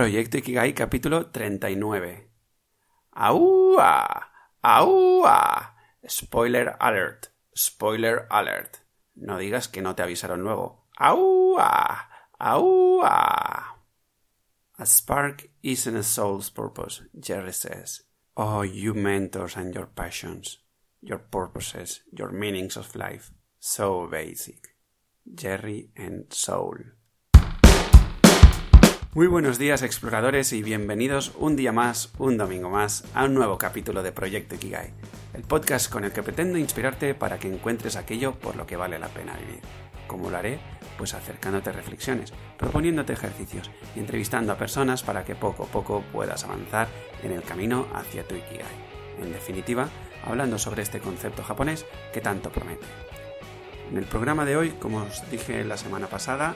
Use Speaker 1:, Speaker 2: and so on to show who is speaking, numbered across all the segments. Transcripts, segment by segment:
Speaker 1: Proyecto Ikigai capítulo 39. ¡Aúa! ¡Aúa! Spoiler alert. Spoiler alert. No digas que no te avisaron luego. ¡Aúa! ¡Aúa! A spark isn't a soul's purpose, Jerry says. Oh, you mentors and your passions, your purposes, your meanings of life. So basic. Jerry and Soul. Muy buenos días exploradores y bienvenidos un día más, un domingo más, a un nuevo capítulo de Proyecto Ikigai, el podcast con el que pretendo inspirarte para que encuentres aquello por lo que vale la pena vivir. ¿Cómo lo haré? Pues acercándote reflexiones, proponiéndote ejercicios y entrevistando a personas para que poco a poco puedas avanzar en el camino hacia tu Ikigai. En definitiva, hablando sobre este concepto japonés que tanto promete. En el programa de hoy, como os dije la semana pasada,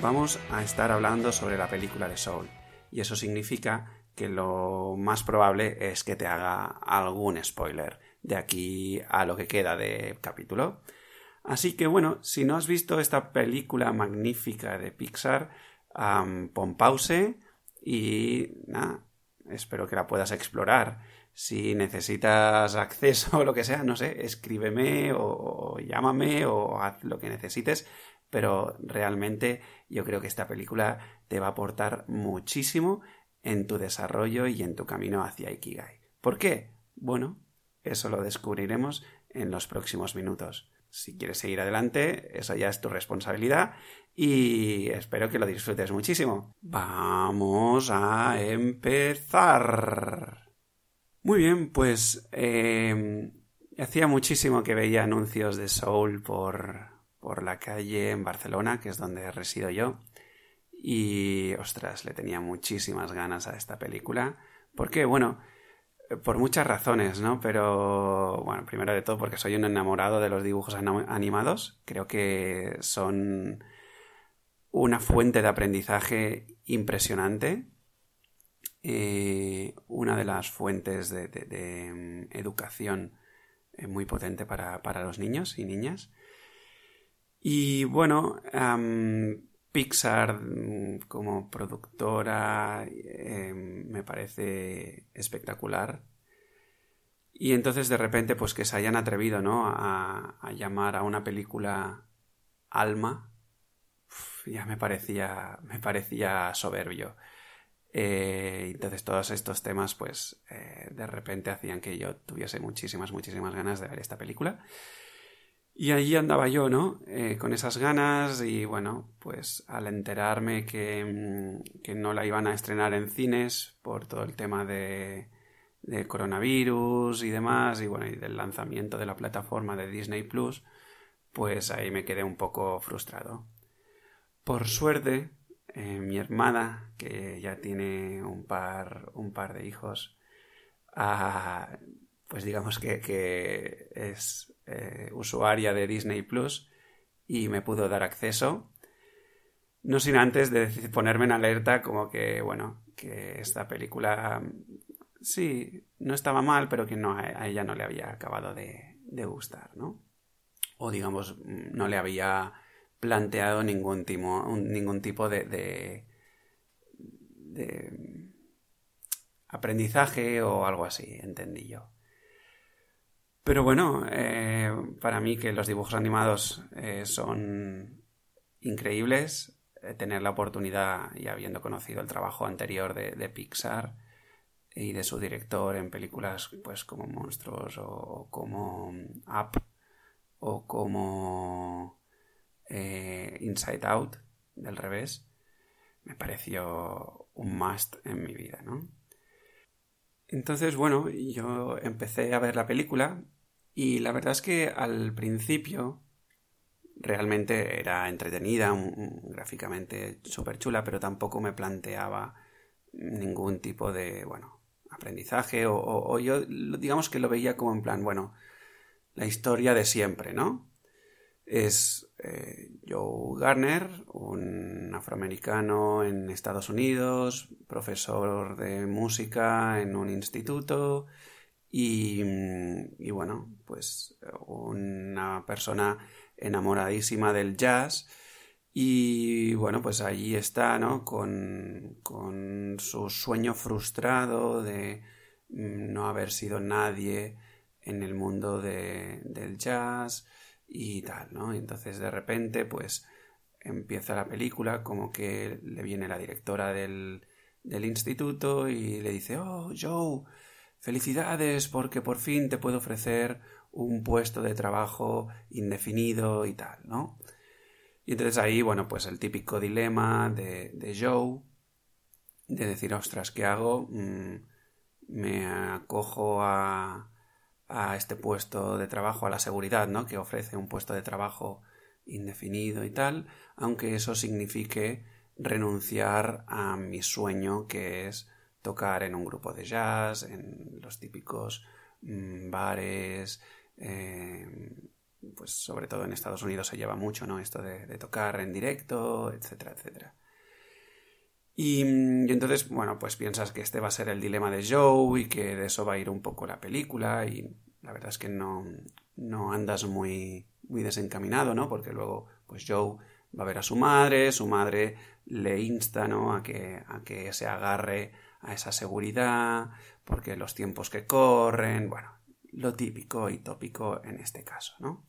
Speaker 1: vamos a estar hablando sobre la película de Soul. Y eso significa que lo más probable es que te haga algún spoiler de aquí a lo que queda de capítulo. Así que bueno, si no has visto esta película magnífica de Pixar, pon pause y nada, espero que la puedas explorar. Si necesitas acceso o lo que sea, no sé, escríbeme o, llámame o haz lo que necesites, pero realmente yo creo que esta película te va a aportar muchísimo en tu desarrollo y en tu camino hacia Ikigai. ¿Por qué? Bueno, eso lo descubriremos en los próximos minutos. Si quieres seguir adelante, eso ya es tu responsabilidad y espero que lo disfrutes muchísimo. Vamos a empezar. Muy bien, pues eh, hacía muchísimo que veía anuncios de Soul por, por la calle en Barcelona, que es donde resido yo. Y, ostras, le tenía muchísimas ganas a esta película. Porque, bueno, por muchas razones, ¿no? Pero, bueno, primero de todo porque soy un enamorado de los dibujos animados. Creo que son una fuente de aprendizaje impresionante eh, una de las fuentes de, mm, educación eh, muy potente para, los niños y niñas. Y bueno, Pixar mm, como productora eh, me parece espectacular. Y entonces de repente pues que se hayan atrevido ¿no? a, a llamar a una película Alma, ya me parecía, me parecía soberbio. Eh, entonces todos estos temas pues eh, de repente hacían que yo tuviese muchísimas, muchísimas ganas de ver esta película. Y allí andaba yo, ¿no? Eh, con esas ganas y bueno, pues al enterarme que, mm, que, no la iban a estrenar en cines por todo el tema de, de coronavirus y demás y bueno, y del lanzamiento de la plataforma de Disney Plus, pues ahí me quedé un poco frustrado. Por suerte, eh, mi hermana, que ya tiene un par, un par de hijos, ah, pues digamos que, es eh, usuaria de Disney Plus y me pudo dar acceso. No sin antes de ponerme en alerta como que, bueno, que esta película sí, no estaba mal, pero que no, a ella no le había acabado de, de gustar, ¿no? O digamos, no le había planteado ningún, ningún tipo de, de, aprendizaje o algo así, entendí yo. Pero bueno, eh, para mí que los dibujos animados eh, son increíbles, eh, tener la oportunidad, y habiendo conocido el trabajo anterior de, de, Pixar y de su director en películas pues como Monstruos o como Up o como eh, Inside Out, del revés, me pareció un must en mi vida, ¿no? Entonces, bueno, yo empecé a ver la película y la verdad es que al principio realmente era entretenida, gráficamente súper chula, pero tampoco me planteaba ningún tipo de, bueno, aprendizaje o, o, yo digamos que lo veía como en plan, bueno, la historia de siempre, ¿no? Es eh, Joe Garner, un afroamericano en Estados Unidos, profesor de música en un instituto y, y bueno, pues una persona enamoradísima del jazz y bueno, pues allí está, ¿no? Con, con con su sueño frustrado de mm, no haber sido nadie en el mundo del jazz y tal, ¿no? Y entonces de repente, pues empieza la película como que le viene la directora del, del instituto y le dice, oh, Joe, felicidades porque por fin te puedo ofrecer un puesto de trabajo indefinido y tal, ¿no? Y entonces ahí, bueno, pues el típico dilema de, de Joe, de decir, ostras, ¿qué hago? Mm, me acojo a, a este puesto de trabajo, a la seguridad, ¿no? Que ofrece un puesto de trabajo indefinido y tal, aunque eso signifique renunciar a mi sueño que es tocar en un grupo de jazz, en los típicos mm, bares, eh, pues sobre todo en Estados Unidos se lleva mucho, ¿no? Esto de, tocar en directo, etcétera, etcétera. Y, y, entonces, bueno, pues piensas que este va a ser el dilema de Joe y que de eso va a ir un poco la película y la verdad es que no, no andas muy, muy desencaminado, ¿no? Porque luego, pues Joe va a ver a su madre, su madre le insta, ¿no? A que, a que se agarre a esa seguridad, porque los tiempos que corren, bueno, lo típico y tópico en este caso, ¿no?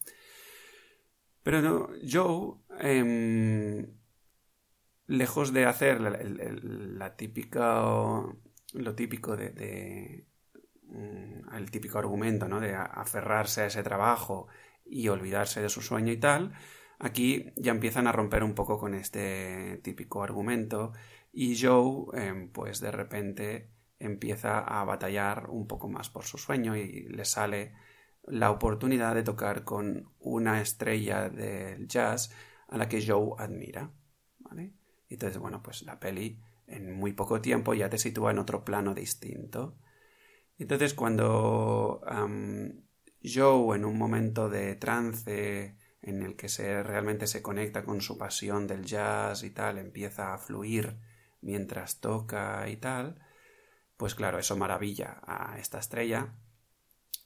Speaker 1: Pero no, Joe, em, lejos de hacer la, lo típico de, mm, el típico argumento, ¿no? De aferrarse a ese trabajo y olvidarse de su sueño y tal, aquí ya empiezan a romper un poco con este típico argumento y Joe, em, pues de repente empieza a batallar un poco más por su sueño y le sale la oportunidad de tocar con una estrella del jazz a la que Joe admira. ¿vale? Entonces, bueno, pues la peli en muy poco tiempo ya te sitúa en otro plano distinto. Entonces, cuando Joe, en un momento de trance en el que se, realmente se conecta con su pasión del jazz y tal, empieza a fluir mientras toca y tal, pues claro, eso maravilla a esta estrella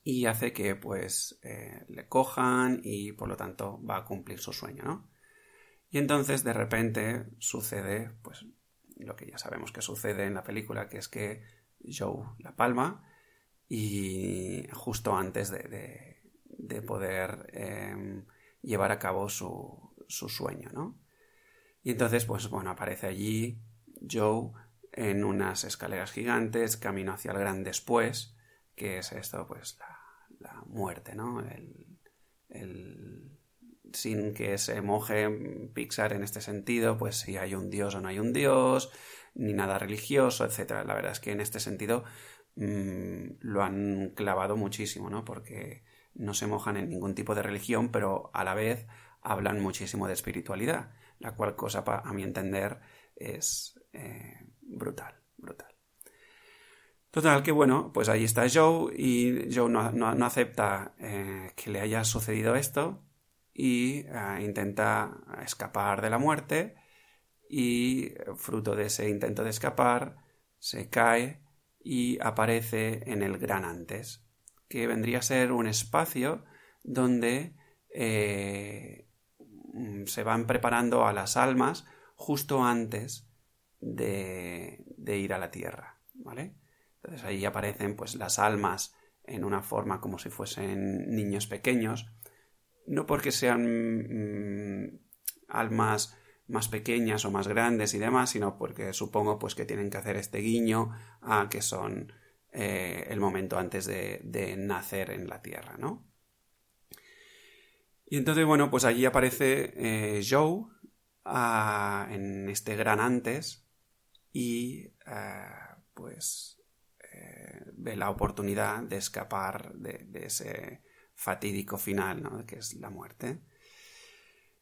Speaker 1: y hace que pues eh, le cojan y por lo tanto va a cumplir su sueño, ¿no? Y entonces de repente sucede pues lo que ya sabemos que sucede en la película, que es que Joe la palma y justo antes de, de, poder em, llevar a cabo su, su sueño, ¿no? Y entonces pues bueno, aparece allí Joe en unas escaleras gigantes, camino hacia el gran después, que es esto, pues la, muerte, ¿no? El, sin que se moje Pixar en este sentido, pues si hay un dios o no hay un dios, ni nada religioso, etc. La verdad es que en este sentido mm, lo han clavado muchísimo, ¿no? Porque no se mojan en ningún tipo de religión, pero a la vez hablan muchísimo de espiritualidad, la cual cosa, a mi entender, es eh, brutal, brutal. Total, que bueno, pues ahí está Joe y Joe no, acepta eh, que le haya sucedido esto y eh, intenta escapar de la muerte y fruto de ese intento de escapar se cae y aparece en el gran antes, que vendría a ser un espacio donde eh, se van preparando a las almas justo antes de, ir a la tierra, ¿vale? Entonces ahí aparecen pues las almas en una forma como si fuesen niños pequeños, no porque sean mm, almas más pequeñas o más grandes y demás, sino porque supongo pues que tienen que hacer este guiño a que son eh, el momento antes de, nacer en la tierra, ¿no? Y entonces, bueno, pues allí aparece eh, Joe en este gran antes y eh, pues eh, ve la oportunidad de escapar de, ese fatídico final, ¿no? que es la muerte.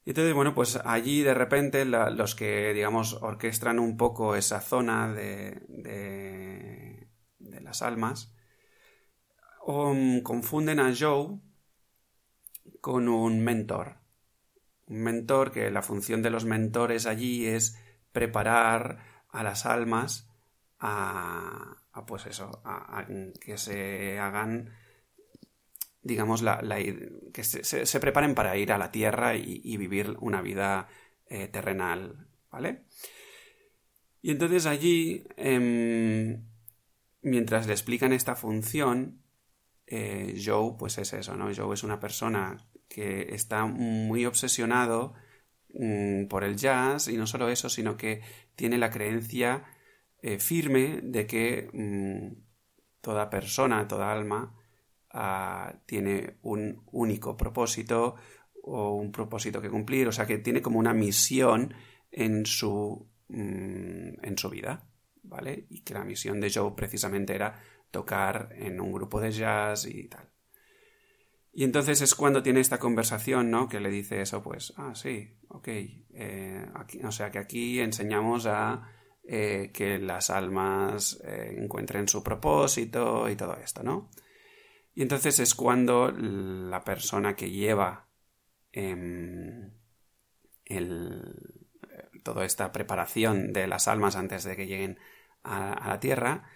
Speaker 1: Y entonces, bueno, pues allí de repente los que, digamos, orquestan un poco esa zona de, de, las almas, um, confunden a Joe con un mentor. Un mentor que la función de los mentores allí es preparar a las almas a, pues eso, a, que se hagan, digamos, que se, preparen para ir a la tierra y, vivir una vida eh, terrenal, ¿vale? Y entonces allí, em, mientras le explican esta función, eh, Joe, pues es eso, ¿no? Joe es una persona que está muy obsesionado mm, por el jazz y no solo eso, sino que tiene la creencia eh, firme de que mm, toda persona, toda alma, tiene un único propósito o un propósito que cumplir, o sea que tiene como una misión en su, mm, en su vida, ¿vale? Y que la misión de Joe precisamente era tocar en un grupo de jazz y tal. Y entonces es cuando tiene esta conversación, ¿no? Que le dice eso, pues, ah, sí, ok. Eh, o sea que aquí enseñamos a eh, que las almas eh, encuentren su propósito y todo esto, ¿no? Y entonces es cuando la persona que lleva em, toda esta preparación de las almas antes de que lleguen a la tierra,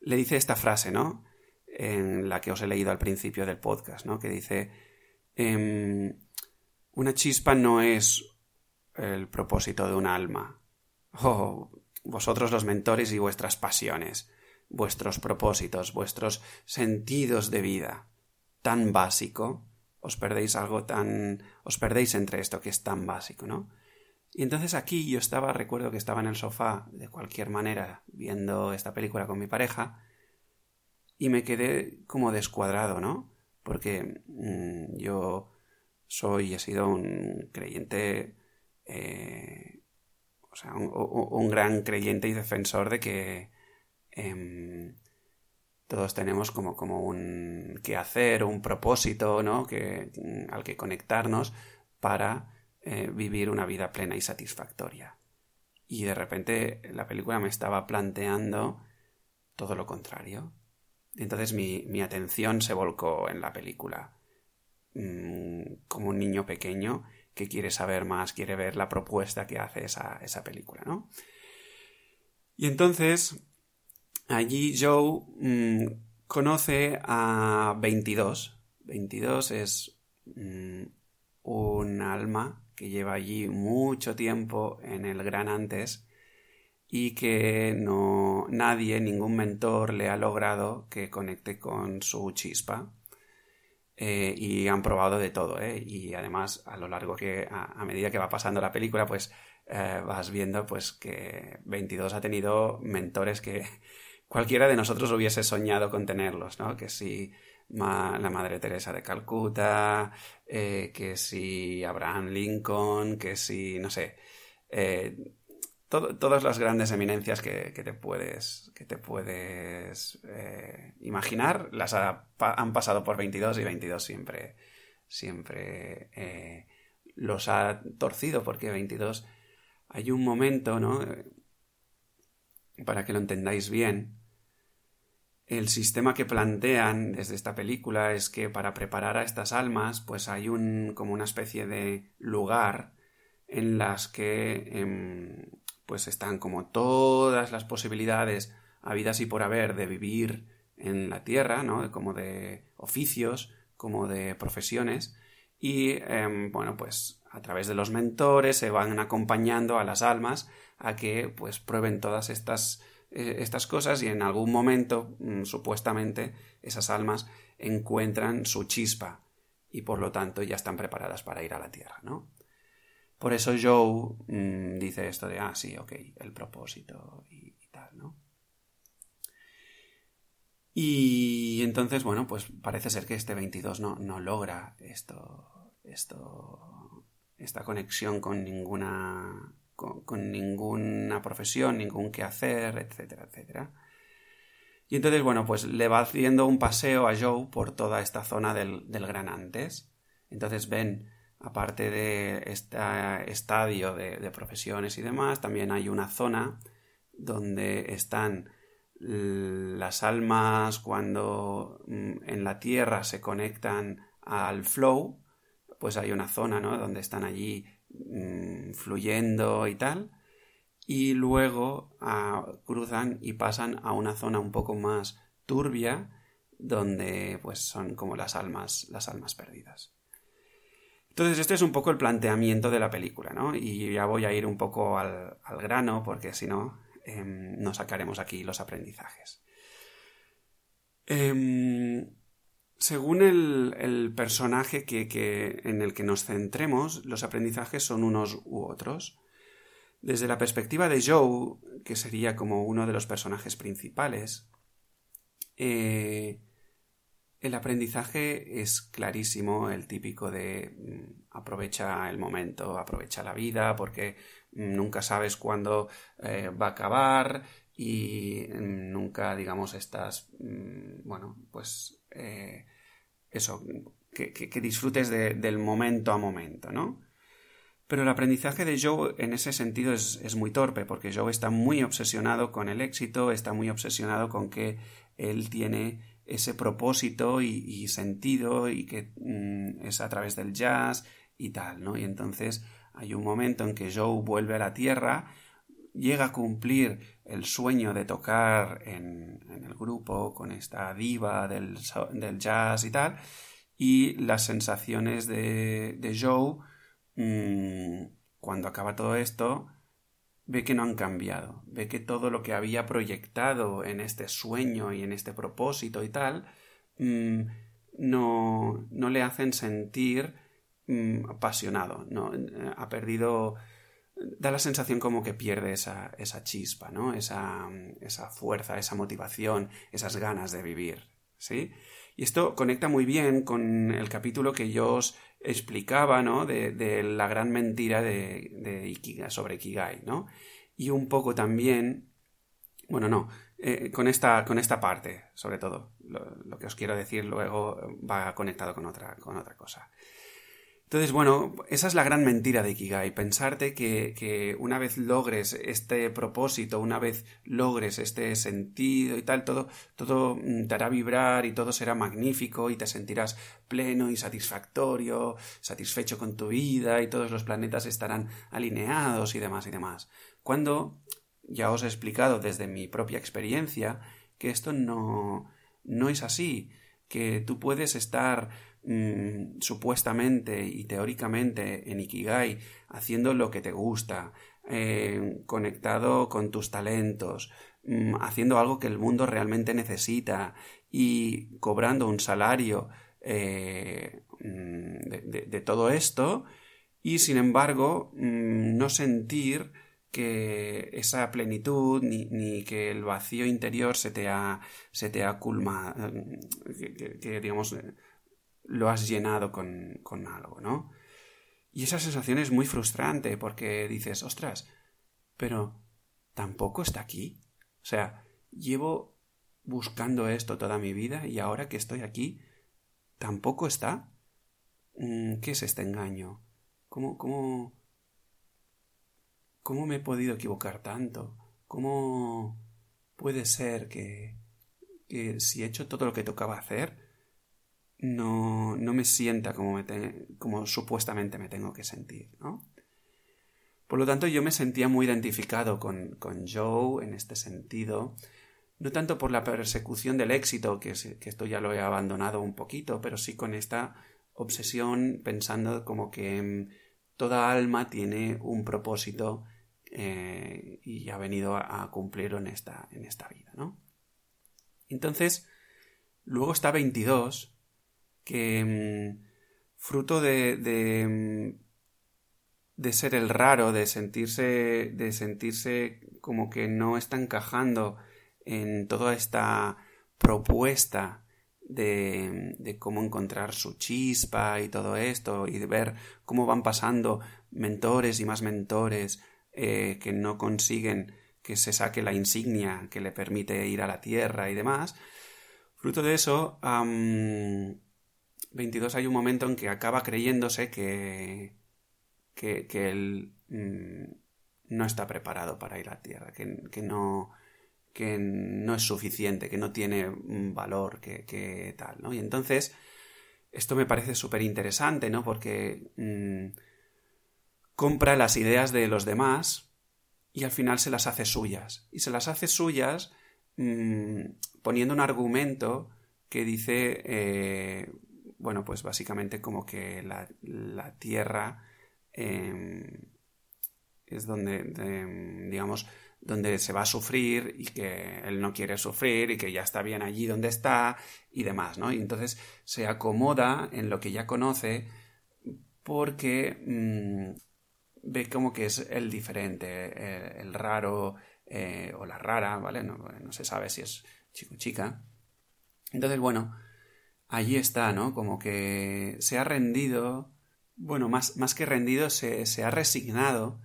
Speaker 1: le dice esta frase, ¿no? En la que os he leído al principio del podcast, ¿no? Que dice, em, una chispa no es el propósito de un alma. Oh, vosotros los mentores y vuestras pasiones, vuestros propósitos, vuestros sentidos de vida, tan básico, os perdéis algo tan... os perdéis entre esto que es tan básico, ¿no? Y entonces aquí yo estaba, recuerdo que estaba en el sofá, de cualquier manera, viendo esta película con mi pareja, y me quedé como descuadrado, ¿no? Porque mm, yo soy, he sido un creyente, eh, o sea, un, gran creyente y defensor de que em, todos tenemos como, como un quehacer, un propósito, ¿no? Que, mm, al que conectarnos para eh, vivir una vida plena y satisfactoria. Y de repente la película me estaba planteando todo lo contrario. Entonces mi, atención se volcó en la película. Mm, como un niño pequeño que quiere saber más, quiere ver la propuesta que hace esa, esa película, ¿no? Y entonces allí Joe mm, conoce a 22. 22 es mm, un alma que lleva allí mucho tiempo en el gran antes y que no nadie, ningún mentor le ha logrado que conecte con su chispa. Eh, y han probado de todo, ¿eh? Y además, a lo largo que, a, medida que va pasando la película, pues eh, vas viendo pues que 22 ha tenido mentores que cualquiera de nosotros hubiese soñado con tenerlos, ¿no? Que si la Madre Teresa de Calcuta, eh, que si Abraham Lincoln, que si, no sé, eh, todas las grandes eminencias que, te puedes, que te puedes eh, imaginar, las han pasado por 22 y 22 siempre, siempre los ha torcido porque 22 hay un momento, ¿no? Para que lo entendáis bien, el sistema que plantean desde esta película es que para preparar a estas almas, pues hay un como una especie de lugar en las que em, pues están como todas las posibilidades habidas y por haber de vivir en la tierra, ¿no? Como de oficios, como de profesiones y em, bueno, pues a través de los mentores se van acompañando a las almas a que pues prueben todas estas estas cosas y en algún momento, mm, supuestamente, esas almas encuentran su chispa y por lo tanto ya están preparadas para ir a la Tierra, ¿no? Por eso Joe mm, dice esto de, ah, sí, ok, el propósito y, tal, ¿no? Y entonces, bueno, pues parece ser que este 22 no, no logra esto, esto, esta conexión con ninguna con, ninguna profesión, ningún quehacer, etcétera, etcétera. Y entonces, bueno, pues le va haciendo un paseo a Joe por toda esta zona del, Gran Antes. Entonces ven, aparte de este estadio de, profesiones y demás, también hay una zona donde están las almas cuando mm, en la Tierra se conectan al flow, pues hay una zona, ¿no? Donde están allí Mm, fluyendo y tal, y luego ah, cruzan y pasan a una zona un poco más turbia, donde pues son como las almas, las almas perdidas. Entonces, este es un poco el planteamiento de la película, ¿no? Y ya voy a ir un poco al, grano, porque si no, em, no sacaremos aquí los aprendizajes. Em, según el, personaje que, en el que nos centremos, los aprendizajes son unos u otros. Desde la perspectiva de Joe, que sería como uno de los personajes principales, eh, el aprendizaje es clarísimo, el típico de mm, aprovecha el momento, aprovecha la vida, porque mm, nunca sabes cuándo eh, va a acabar y mm, nunca, digamos, estás, bueno, pues eh, eso, que, disfrutes del momento a momento, ¿no? Pero el aprendizaje de Joe en ese sentido es, muy torpe, porque Joe está muy obsesionado con el éxito, está muy obsesionado con que él tiene ese propósito y, sentido y que mm, es a través del jazz y tal, ¿no? Y entonces hay un momento en que Joe vuelve a la Tierra, llega a cumplir el sueño de tocar en, el grupo con esta diva del, jazz y tal, y las sensaciones de, de Joe Mm, cuando acaba todo esto, ve que no han cambiado, ve que todo lo que había proyectado en este sueño y en este propósito y tal, mm, no, no, le hacen sentir mm, apasionado, no, ha perdido, da la sensación como que pierde esa, esa chispa, ¿no? Esa, esa fuerza, esa motivación, esas ganas de vivir, ¿sí? Y esto conecta muy bien con el capítulo que yo os explicaba, ¿no? De, la gran mentira de, de sobre Ikigai, ¿no? Y un poco también, bueno, no, eh, con, esta, con esta parte, sobre todo. Lo, lo, que os quiero decir luego va conectado con otra, con otra cosa. Entonces, bueno, esa es la gran mentira de Ikigai, pensarte que, una vez logres este propósito, una vez logres este sentido y tal, todo, todo mm, te hará vibrar y todo será magnífico y te sentirás pleno y satisfactorio, satisfecho con tu vida y todos los planetas estarán alineados y demás y demás. Cuando ya os he explicado desde mi propia experiencia que esto no, no es así, que tú puedes estar Mm, supuestamente y teóricamente en Ikigai, haciendo lo que te gusta, eh, conectado con tus talentos, mm, haciendo algo que el mundo realmente necesita y cobrando un salario eh, mm, de, todo esto y sin embargo no sentir que esa plenitud ni, que el vacío interior se te ha, se te ha culma, que digamos lo has llenado con, con algo, ¿no? Y esa sensación es muy frustrante porque dices, ostras, pero tampoco está aquí. O sea, llevo buscando esto toda mi vida y ahora que estoy aquí, tampoco está. Mm, ¿Qué es este engaño? ¿Cómo, cómo, cómo me he podido equivocar tanto? ¿Cómo puede ser que, que si he hecho todo lo que tocaba hacer, no, no me sienta como, como supuestamente me tengo que sentir, ¿no? Por lo tanto, yo me sentía muy identificado con, con Joe en este sentido, no tanto por la persecución del éxito, que, que esto ya lo he abandonado un poquito, pero sí con esta obsesión pensando como que mm, toda alma tiene un propósito eh, y ha venido a, cumplirlo en esta, en esta vida, ¿no? Entonces, luego está 22, que mm, fruto de, mm, de, ser el raro, de sentirse, de sentirse como que no está encajando en toda esta propuesta de, de, cómo encontrar su chispa y todo esto, y de ver cómo van pasando mentores y más mentores eh, que no consiguen que se saque la insignia que le permite ir a la Tierra y demás. Fruto de eso, 22 hay un momento en que acaba creyéndose que, que, él mm, no está preparado para ir a Tierra, que, que, no, que no es suficiente, que no tiene valor, que, que tal, ¿no? Y entonces, esto me parece súper interesante, ¿no? Porque mm, compra las ideas de los demás y al final se las hace suyas. Y se las hace suyas mm, poniendo un argumento que dice, eh, bueno, pues básicamente como que la, Tierra em, es donde, digamos, donde se va a sufrir y que él no quiere sufrir y que ya está bien allí donde está y demás, ¿no? Y entonces se acomoda en lo que ya conoce porque mm, ve como que es el diferente, el, raro eh, o la rara, ¿vale? No, no se sabe si es chico o chica. Entonces, bueno, allí está, ¿no? Como que se ha rendido, bueno, más, más que rendido, se, se ha resignado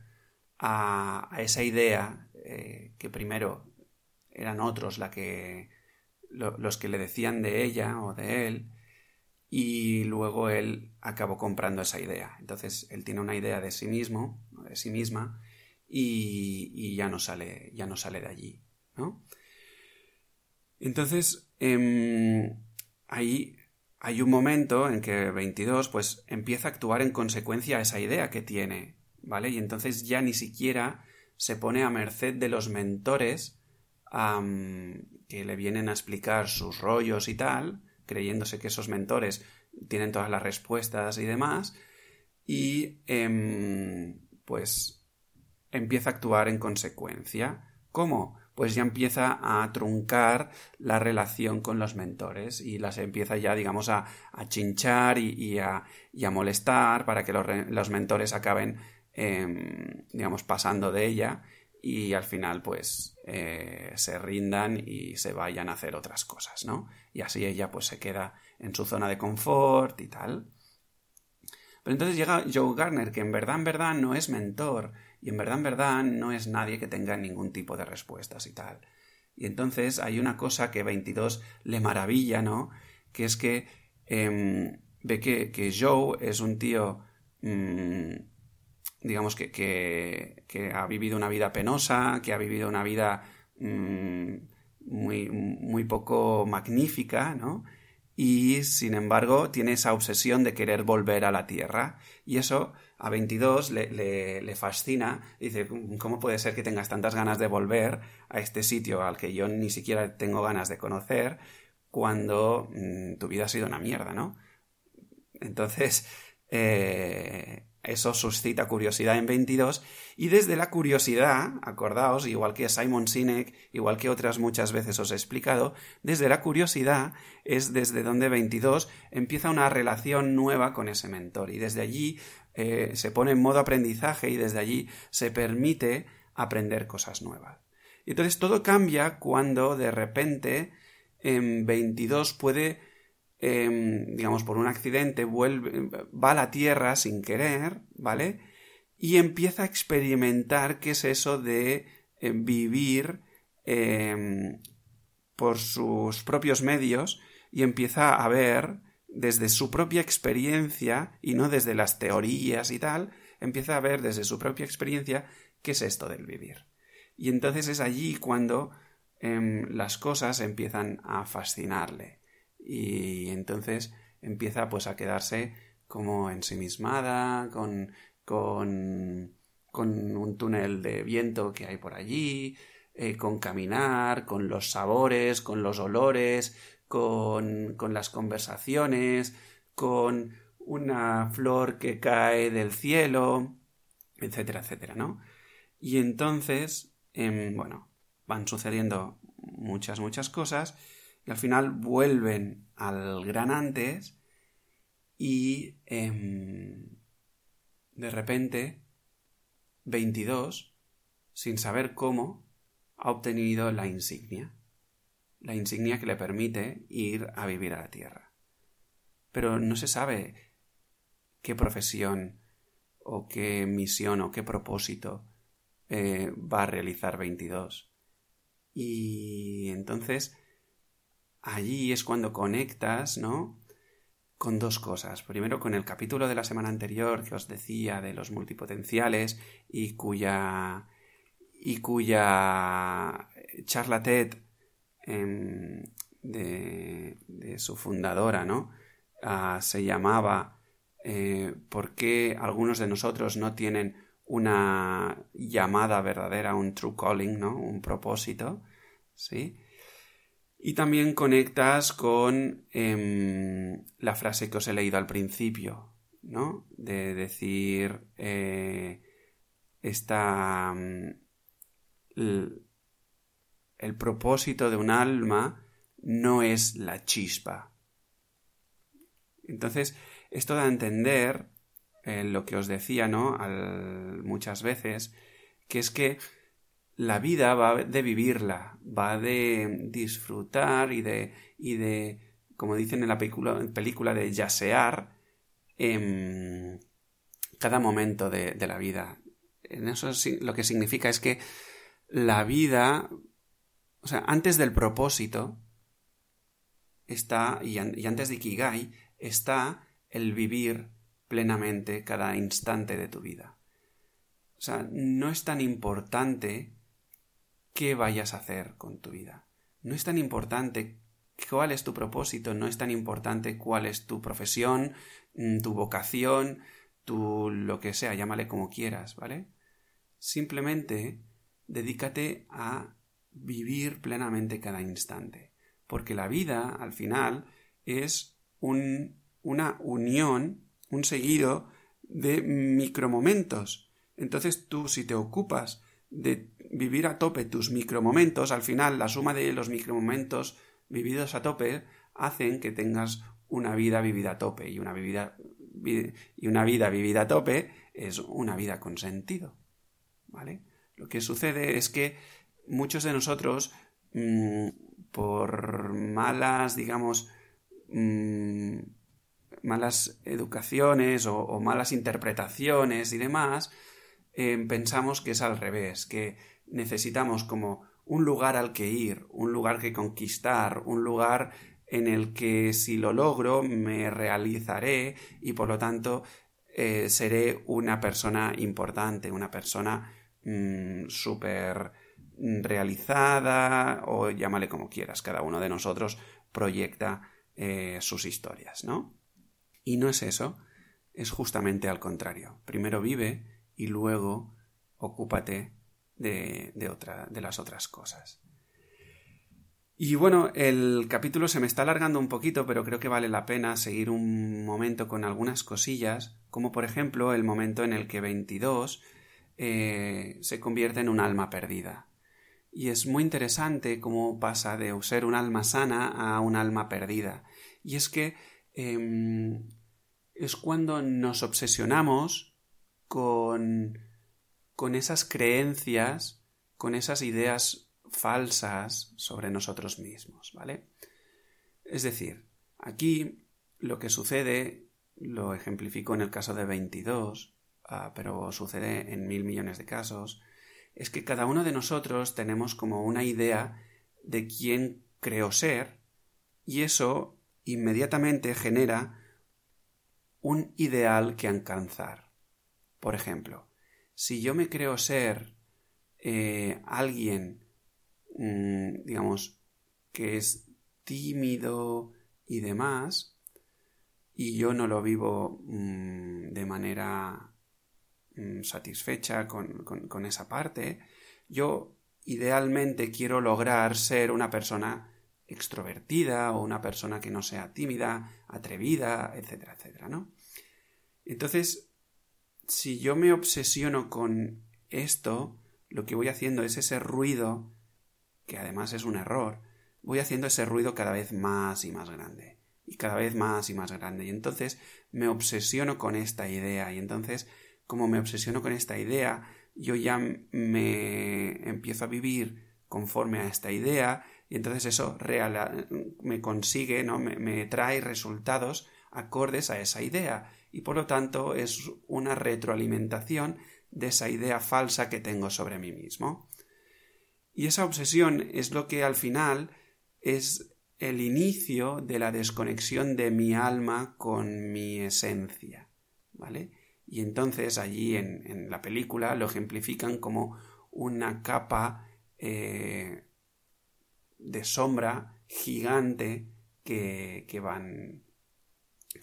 Speaker 1: a, a esa idea eh, que primero eran otros la que, los que le decían de ella o de él, y luego él acabó comprando esa idea. Entonces él tiene una idea de sí mismo, de sí misma, y, y ya no sale, ya no sale de allí, ¿no? Entonces, em, ahí hay un momento en que 22 pues empieza a actuar en consecuencia a esa idea que tiene, ¿vale? Y entonces ya ni siquiera se pone a merced de los mentores que le vienen a explicar sus rollos y tal, creyéndose que esos mentores tienen todas las respuestas y demás, y em, pues empieza a actuar en consecuencia. ¿Cómo? Pues ya empieza a truncar la relación con los mentores y las empieza ya, digamos, a, chinchar y, a, molestar para que los, mentores acaben, em, digamos, pasando de ella y al final, pues, eh, se rindan y se vayan a hacer otras cosas, ¿no? Y así ella, pues, se queda en su zona de confort y tal. Pero entonces llega Joe Garner, que en verdad, en verdad no es mentor, y en verdad, en verdad, no es nadie que tenga ningún tipo de respuestas y tal. Y entonces hay una cosa que 22 le maravilla, ¿no? Que es que em, ve que, Joe es un tío, mm, digamos, que, que, ha vivido una vida penosa, que ha vivido una vida mm, muy, muy poco magnífica, ¿no? Y sin embargo tiene esa obsesión de querer volver a la Tierra. Y eso a 22 le, le, fascina. Dice, ¿cómo puede ser que tengas tantas ganas de volver a este sitio al que yo ni siquiera tengo ganas de conocer cuando mm, tu vida ha sido una mierda, ¿no? Entonces, eh, eso suscita curiosidad en 22 y desde la curiosidad, acordaos, igual que Simon Sinek, igual que otras muchas veces os he explicado, desde la curiosidad es desde donde 22 empieza una relación nueva con ese mentor y desde allí eh, se pone en modo aprendizaje y desde allí se permite aprender cosas nuevas. Y entonces todo cambia cuando de repente en 22 puede Em, digamos, por un accidente, vuelve, va a la Tierra sin querer, ¿vale? Y empieza a experimentar qué es eso de eh, vivir em, por sus propios medios y empieza a ver desde su propia experiencia y no desde las teorías y tal, empieza a ver desde su propia experiencia qué es esto del vivir. Y entonces es allí cuando em, las cosas empiezan a fascinarle y entonces empieza pues a quedarse como ensimismada con, con, con un túnel de viento que hay por allí, eh, con caminar, con los sabores, con los olores, con, con las conversaciones, con una flor que cae del cielo, etcétera, etcétera, ¿no? Y entonces, em, bueno, van sucediendo muchas, muchas cosas y al final vuelven al gran antes y em, de repente 22, sin saber cómo, ha obtenido la insignia, la insignia que le permite ir a vivir a la Tierra. Pero no se sabe qué profesión o qué misión o qué propósito eh, va a realizar 22. Y entonces allí es cuando conectas, ¿no? Con dos cosas. Primero, con el capítulo de la semana anterior que os decía de los multipotenciales y cuya. y cuya charla TED em, de, su fundadora, ¿no? Ah, se llamaba eh, ¿Por qué algunos de nosotros no tienen una llamada verdadera, un true calling, ¿no? Un propósito, ¿sí? Y también conectas con em, la frase que os he leído al principio, ¿no? De decir eh, esta... Mm, el, propósito de un alma no es la chispa. Entonces, esto da a entender eh, lo que os decía, ¿no? muchas veces, que es que la vida va de vivirla, va de disfrutar y de, y de como dicen en la película, película de yasear en cada momento de, de la vida. En eso lo que significa es que la vida, o sea, antes del propósito está, y, y antes de Ikigai, está el vivir plenamente cada instante de tu vida. O sea, no es tan importante qué vayas a hacer con tu vida. No es tan importante cuál es tu propósito, no es tan importante cuál es tu profesión, mm, tu vocación, tu lo que sea, llámale como quieras, ¿vale? Simplemente dedícate a vivir plenamente cada instante, porque la vida, al final, es un, una unión, un seguido de micromomentos. Entonces tú, si te ocupas de vivir a tope tus micromomentos, al final la suma de los micromomentos vividos a tope hacen que tengas una vida vivida a tope y una, vida, y una vida vivida a tope es una vida con sentido. ¿Vale? Lo que sucede es que muchos de nosotros, mm, por malas, digamos, mm, malas educaciones o, malas interpretaciones y demás, eh, pensamos que es al revés, que necesitamos como un lugar al que ir, un lugar que conquistar, un lugar en el que si lo logro me realizaré y por lo tanto eh, seré una persona importante, una persona mm, súper realizada o llámale como quieras, cada uno de nosotros proyecta eh, sus historias, ¿no? Y no es eso, es justamente al contrario. Primero vive y luego ocúpate de, de las otras cosas. Y bueno, el capítulo se me está alargando un poquito, pero creo que vale la pena seguir un momento con algunas cosillas, como por ejemplo el momento en el que 22 eh, se convierte en un alma perdida. Y es muy interesante cómo pasa de ser un alma sana a un alma perdida. Y es que em, es cuando nos obsesionamos con con esas creencias, con esas ideas falsas sobre nosotros mismos, ¿vale? Es decir, aquí lo que sucede, lo ejemplifico en el caso de 22, ah, pero sucede en mil millones de casos, es que cada uno de nosotros tenemos como una idea de quién creo ser y eso inmediatamente genera un ideal que alcanzar. Por ejemplo, si yo me creo ser eh, alguien, mm, digamos, que es tímido y demás, y yo no lo vivo mm, de manera mm, satisfecha con, con esa parte, yo idealmente quiero lograr ser una persona extrovertida o una persona que no sea tímida, atrevida, etcétera, etcétera, ¿no? Entonces, si yo me obsesiono con esto, lo que voy haciendo es ese ruido, que además es un error, voy haciendo ese ruido cada vez más y más grande, y cada vez más y más grande, y entonces me obsesiono con esta idea, y entonces, como me obsesiono con esta idea, yo ya me empiezo a vivir conforme a esta idea, y entonces eso me consigue, ¿no? me trae resultados acordes a esa idea y por lo tanto es una retroalimentación de esa idea falsa que tengo sobre mí mismo. Y esa obsesión es lo que al final es el inicio de la desconexión de mi alma con mi esencia. ¿Vale? Y entonces allí en, la película lo ejemplifican como una capa eh, de sombra gigante que, que van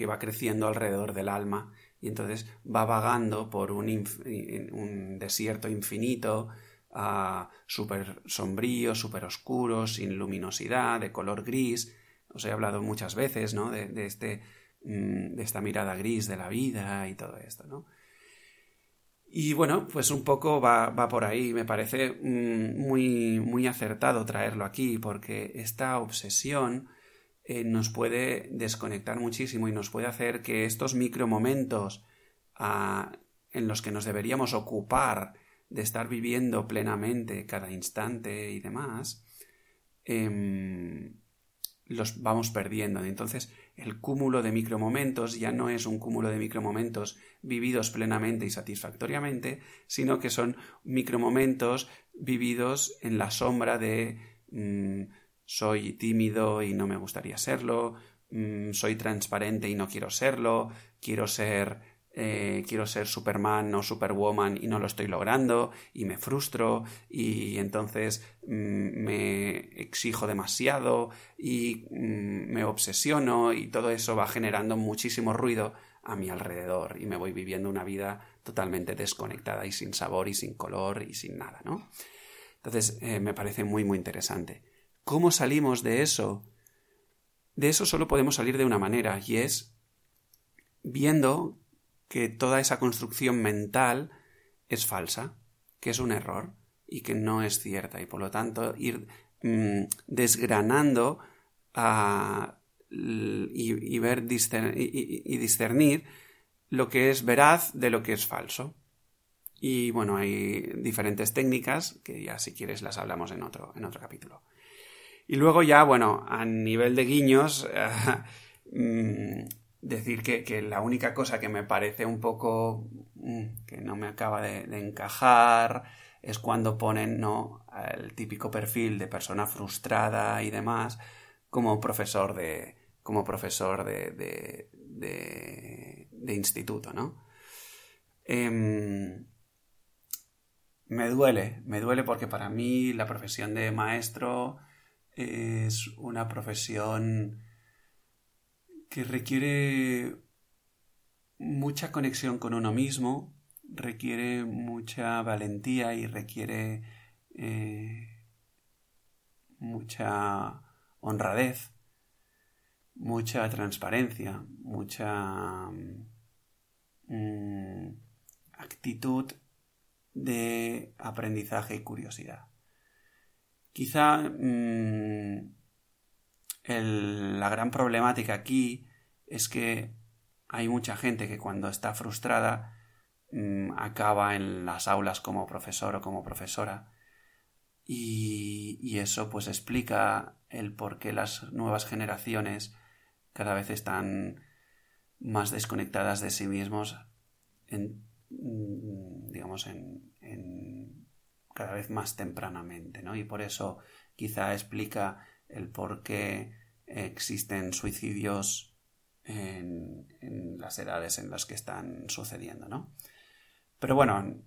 Speaker 1: que va creciendo alrededor del alma y entonces va vagando por un, desierto infinito, uh, súper sombrío, súper oscuro, sin luminosidad, de color gris. Os he hablado muchas veces, ¿no? De, este, mm, de esta mirada gris de la vida y todo esto, ¿no? Y bueno, pues un poco va, va por ahí. Me parece mm, muy, muy acertado traerlo aquí porque esta obsesión eh, nos puede desconectar muchísimo y nos puede hacer que estos micromomentos ah, en los que nos deberíamos ocupar de estar viviendo plenamente cada instante y demás, em, los vamos perdiendo. Entonces, el cúmulo de micromomentos ya no es un cúmulo de micromomentos vividos plenamente y satisfactoriamente, sino que son micromomentos vividos en la sombra de mm, soy tímido y no me gustaría serlo, mm, soy transparente y no quiero serlo, quiero ser eh, quiero ser Superman o Superwoman y no lo estoy logrando y me frustro y entonces mm, me exijo demasiado y mm, me obsesiono y todo eso va generando muchísimo ruido a mi alrededor y me voy viviendo una vida totalmente desconectada y sin sabor y sin color y sin nada, ¿no? Entonces eh, me parece muy muy interesante. ¿Cómo salimos de eso? De eso solo podemos salir de una manera y es viendo que toda esa construcción mental es falsa, que es un error y que no es cierta y por lo tanto ir mm, desgranando y, ver y, discernir lo que es veraz de lo que es falso. Y bueno, hay diferentes técnicas que ya si quieres las hablamos en otro, en otro capítulo. Y luego ya, bueno, a nivel de guiños, mm, decir que, la única cosa que me parece un poco mm, que no me acaba de, encajar es cuando ponen no el típico perfil de persona frustrada y demás como profesor de como profesor de, de, instituto no em, me duele me duele porque para mí la profesión de maestro es una profesión que requiere mucha conexión con uno mismo, requiere mucha valentía y requiere eh, mucha honradez, mucha transparencia, mucha mm, actitud de aprendizaje y curiosidad. Quizá mm, la gran problemática aquí es que hay mucha gente que cuando está frustrada mm, acaba en las aulas como profesor o como profesora. Y, eso pues explica el por qué las nuevas generaciones cada vez están más desconectadas de sí mismos en, mm, digamos en cada vez más tempranamente ¿no? y por eso quizá explica el por qué existen suicidios en, las edades en las que están sucediendo, ¿no? Pero bueno,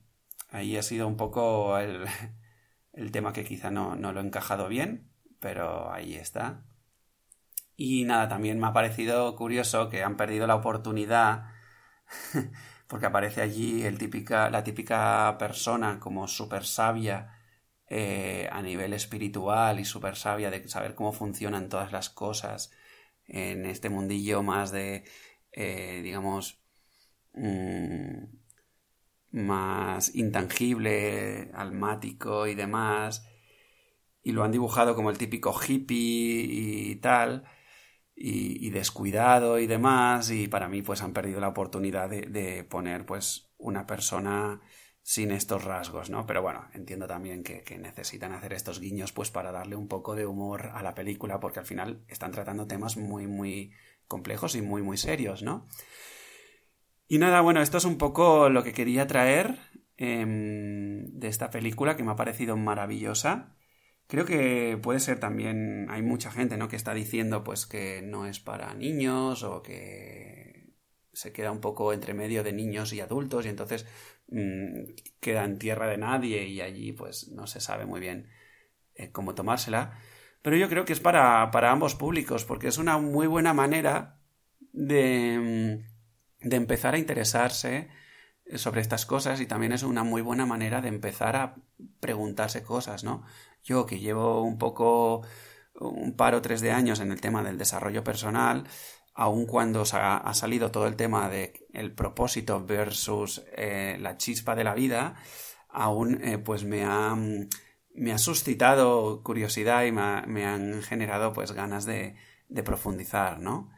Speaker 1: ahí ha sido un poco el, tema que quizá no, no, lo he encajado bien, pero ahí está. Y nada, también me ha parecido curioso que han perdido la oportunidad porque aparece allí el típica, la típica persona como súper sabia eh, a nivel espiritual y súper sabia de saber cómo funcionan todas las cosas en este mundillo más de, eh, digamos, mm, más intangible, almático y demás, y lo han dibujado como el típico hippie y tal, y, descuidado y demás, y para mí pues han perdido la oportunidad de, poner pues una persona sin estos rasgos, ¿no? Pero bueno, entiendo también que, necesitan hacer estos guiños pues para darle un poco de humor a la película porque al final están tratando temas muy muy complejos y muy muy serios, ¿no? Y nada, bueno, esto es un poco lo que quería traer em, de esta película que me ha parecido maravillosa. Creo que puede ser también, hay mucha gente, ¿no? Que está diciendo pues que no es para niños o que se queda un poco entre medio de niños y adultos y entonces Mm, queda en tierra de nadie y allí pues no se sabe muy bien eh, cómo tomársela. Pero yo creo que es para, para, ambos públicos, porque es una muy buena manera de, mm, de empezar a interesarse sobre estas cosas y también es una muy buena manera de empezar a preguntarse cosas, ¿no? Yo que llevo un poco un par o tres de años en el tema del desarrollo personal, aun cuando ha, salido todo el tema de el propósito versus eh, la chispa de la vida, aún eh, pues me ha, me ha suscitado curiosidad y me, han generado pues ganas de, de, profundizar, ¿no?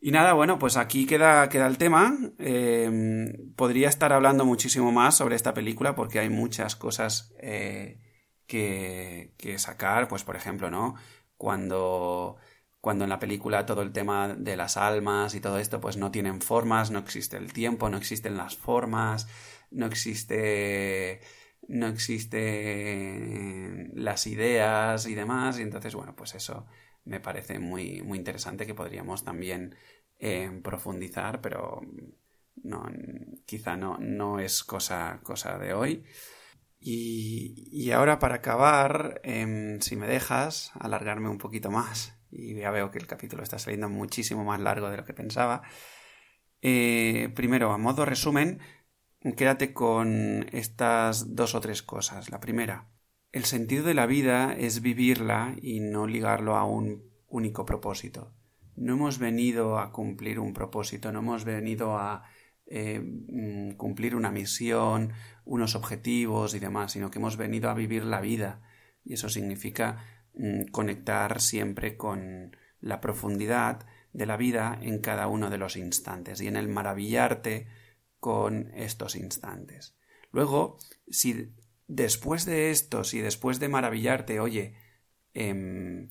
Speaker 1: Y nada, bueno, pues aquí queda, queda el tema. Em, podría estar hablando muchísimo más sobre esta película porque hay muchas cosas eh, que, que sacar, pues por ejemplo, ¿no? Cuando cuando en la película todo el tema de las almas y todo esto pues no tienen formas, no existe el tiempo, no existen las formas, no existe no existe las ideas y demás y entonces bueno pues eso me parece muy muy interesante que podríamos también eh, profundizar pero no quizá no no es cosa cosa de hoy y, y ahora para acabar em, si me dejas alargarme un poquito más y ya veo que el capítulo está saliendo muchísimo más largo de lo que pensaba eh, primero a modo resumen quédate con estas dos o tres cosas. La primera, el sentido de la vida es vivirla y no ligarlo a un único propósito. No hemos venido a cumplir un propósito, no hemos venido a eh, mm, cumplir una misión, unos objetivos y demás, sino que hemos venido a vivir la vida. Y eso significa mm, conectar siempre con la profundidad de la vida en cada uno de los instantes y en el maravillarte con estos instantes. Luego, si después de esto, si después de maravillarte, oye, em,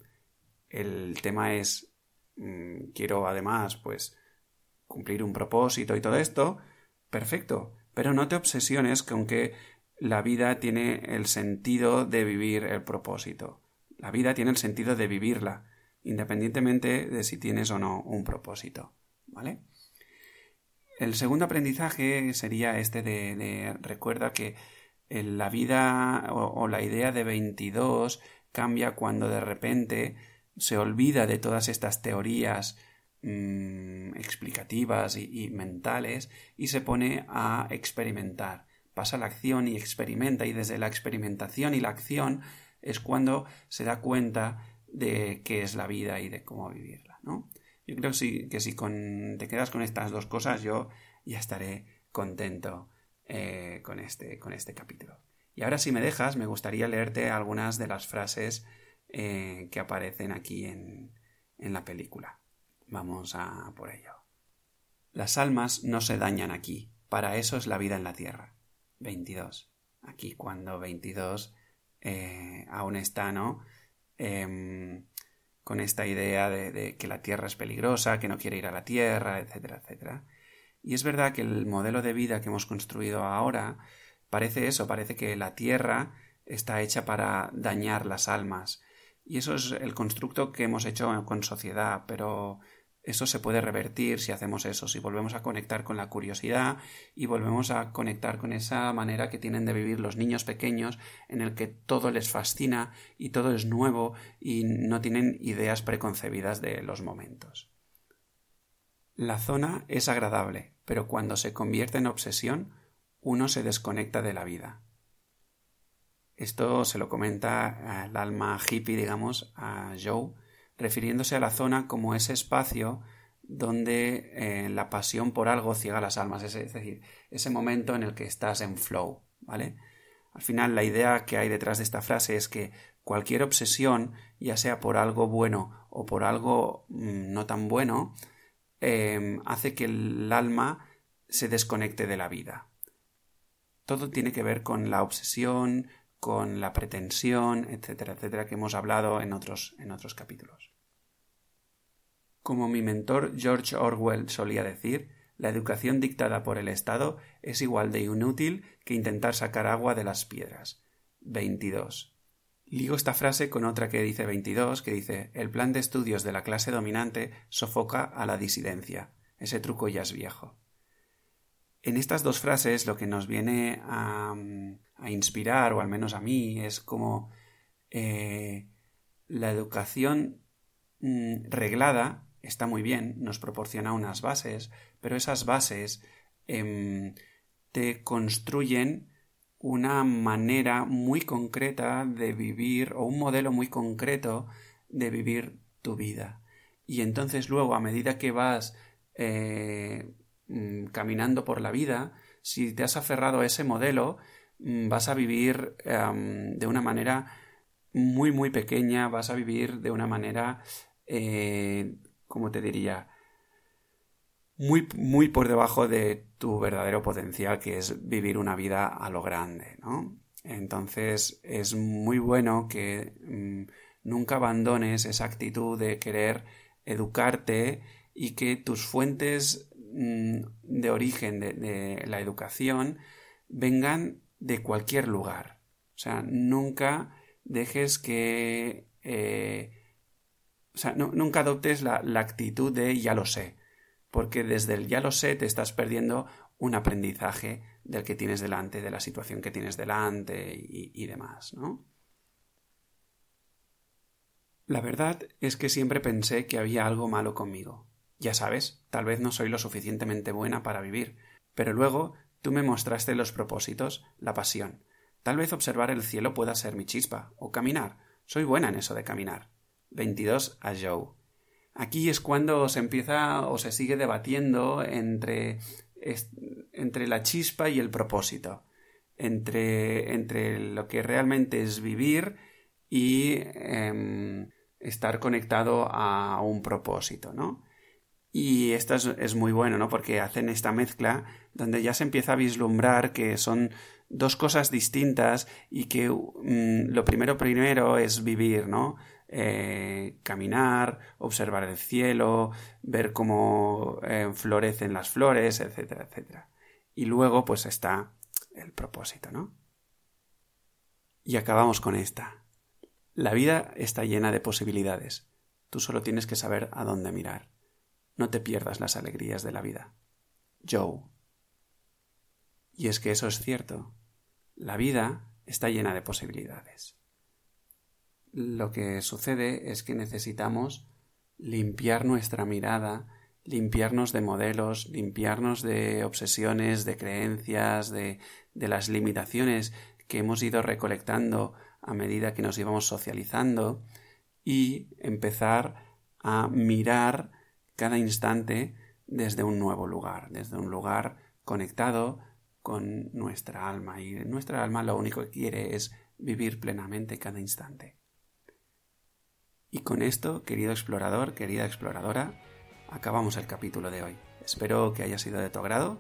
Speaker 1: el tema es, mm, quiero además, pues, cumplir un propósito y todo esto, perfecto, pero no te obsesiones con que la vida tiene el sentido de vivir el propósito. La vida tiene el sentido de vivirla, independientemente de si tienes o no un propósito. ¿Vale? El segundo aprendizaje sería este de, recuerda que la vida o, la idea de 22 cambia cuando de repente se olvida de todas estas teorías mm, explicativas y, mentales y se pone a experimentar. Pasa la acción y experimenta y desde la experimentación y la acción es cuando se da cuenta de qué es la vida y de cómo vivirla, ¿no? Yo creo que si con, te quedas con estas dos cosas, yo ya estaré contento eh, con, este, con este capítulo. Y ahora, si me dejas, me gustaría leerte algunas de las frases eh, que aparecen aquí en, en la película. Vamos a por ello. Las almas no se dañan aquí, para eso es la vida en la tierra. 22. Aquí cuando 22 eh, aún está, ¿no? Em, con esta idea de, que la Tierra es peligrosa, que no quiere ir a la Tierra, etcétera, etcétera. Y es verdad que el modelo de vida que hemos construido ahora parece eso, parece que la Tierra está hecha para dañar las almas. Y eso es el constructo que hemos hecho con sociedad, pero eso se puede revertir si hacemos eso, si volvemos a conectar con la curiosidad y volvemos a conectar con esa manera que tienen de vivir los niños pequeños en el que todo les fascina y todo es nuevo y no tienen ideas preconcebidas de los momentos. La zona es agradable, pero cuando se convierte en obsesión, uno se desconecta de la vida. Esto se lo comenta el alma hippie, digamos, a Joe, refiriéndose a la zona como ese espacio donde eh, la pasión por algo ciega las almas, es, decir, ese momento en el que estás en flow, ¿vale? Al final, la idea que hay detrás de esta frase es que cualquier obsesión, ya sea por algo bueno o por algo mm, no tan bueno, em, hace que el alma se desconecte de la vida. Todo tiene que ver con la obsesión, con la pretensión, etcétera, etcétera, que hemos hablado en otros, en otros capítulos. Como mi mentor George Orwell solía decir, la educación dictada por el Estado es igual de inútil que intentar sacar agua de las piedras. 22. Ligo esta frase con otra que dice 22, que dice el plan de estudios de la clase dominante sofoca a la disidencia. Ese truco ya es viejo. En estas dos frases lo que nos viene a, inspirar, o al menos a mí, es como eh, la educación mm, reglada está muy bien, nos proporciona unas bases, pero esas bases em, te construyen una manera muy concreta de vivir o un modelo muy concreto de vivir tu vida. y entonces luego a medida que vas eh, mm, caminando por la vida, si te has aferrado a ese modelo, mm, vas a vivir de una manera muy, muy pequeña, vas a vivir de una manera, eh, ¿cómo te diría? Muy, muy por debajo de tu verdadero potencial, que es vivir una vida a lo grande, ¿no? Entonces es muy bueno que mm, nunca abandones esa actitud de querer educarte y que tus fuentes mm, de origen de, la educación vengan de cualquier lugar. O sea, nunca dejes que... Eh, o sea, nunca adoptes la, actitud de ya lo sé, porque desde el ya lo sé te estás perdiendo un aprendizaje del que tienes delante, de la situación que tienes delante y, demás, ¿no? La verdad es que siempre pensé que había algo malo conmigo. Ya sabes, tal vez no soy lo suficientemente buena para vivir, pero luego tú me mostraste los propósitos, la pasión. Tal vez observar el cielo pueda ser mi chispa, o caminar. Soy buena en eso de caminar. 22 a Joe. Aquí es cuando se empieza o se sigue debatiendo entre, entre la chispa y el propósito, entre, entre lo que realmente es vivir y em, estar conectado a un propósito, ¿no? Y esto es, muy bueno, ¿no? Porque hacen esta mezcla donde ya se empieza a vislumbrar que son dos cosas distintas y que mm, lo primero primero es vivir, ¿no? Eh, caminar, observar el cielo, ver cómo eh, florecen las flores, etcétera, etcétera. Y luego pues está el propósito, ¿no? Y acabamos con esta. La vida está llena de posibilidades. Tú solo tienes que saber a dónde mirar. No te pierdas las alegrías de la vida. Joe. Y es que eso es cierto. La vida está llena de posibilidades. Lo que sucede es que necesitamos limpiar nuestra mirada, limpiarnos de modelos, limpiarnos de obsesiones, de creencias, de, las limitaciones que hemos ido recolectando a medida que nos íbamos socializando y empezar a mirar cada instante desde un nuevo lugar, desde un lugar conectado con nuestra alma. Y nuestra alma lo único que quiere es vivir plenamente cada instante. Y con esto, querido explorador, querida exploradora, acabamos el capítulo de hoy. Espero que haya sido de tu agrado.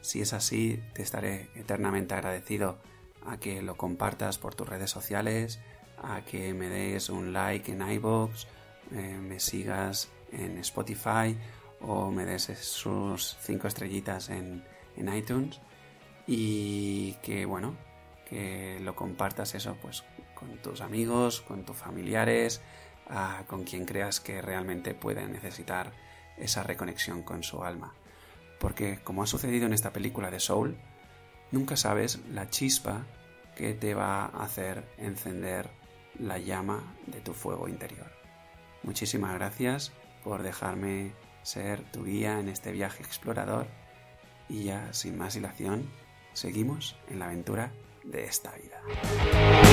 Speaker 1: Si es así, te estaré eternamente agradecido a que lo compartas por tus redes sociales, a que me des un like en iVoox, eh, me sigas en Spotify o me des sus cinco estrellitas en, en iTunes y que bueno, que lo compartas eso pues con tus amigos, con tus familiares, con quien creas que realmente puede necesitar esa reconexión con su alma. Porque como ha sucedido en esta película de Soul, nunca sabes la chispa que te va a hacer encender la llama de tu fuego interior. Muchísimas gracias por dejarme ser tu guía en este viaje explorador y ya sin más dilación, seguimos en la aventura de esta vida.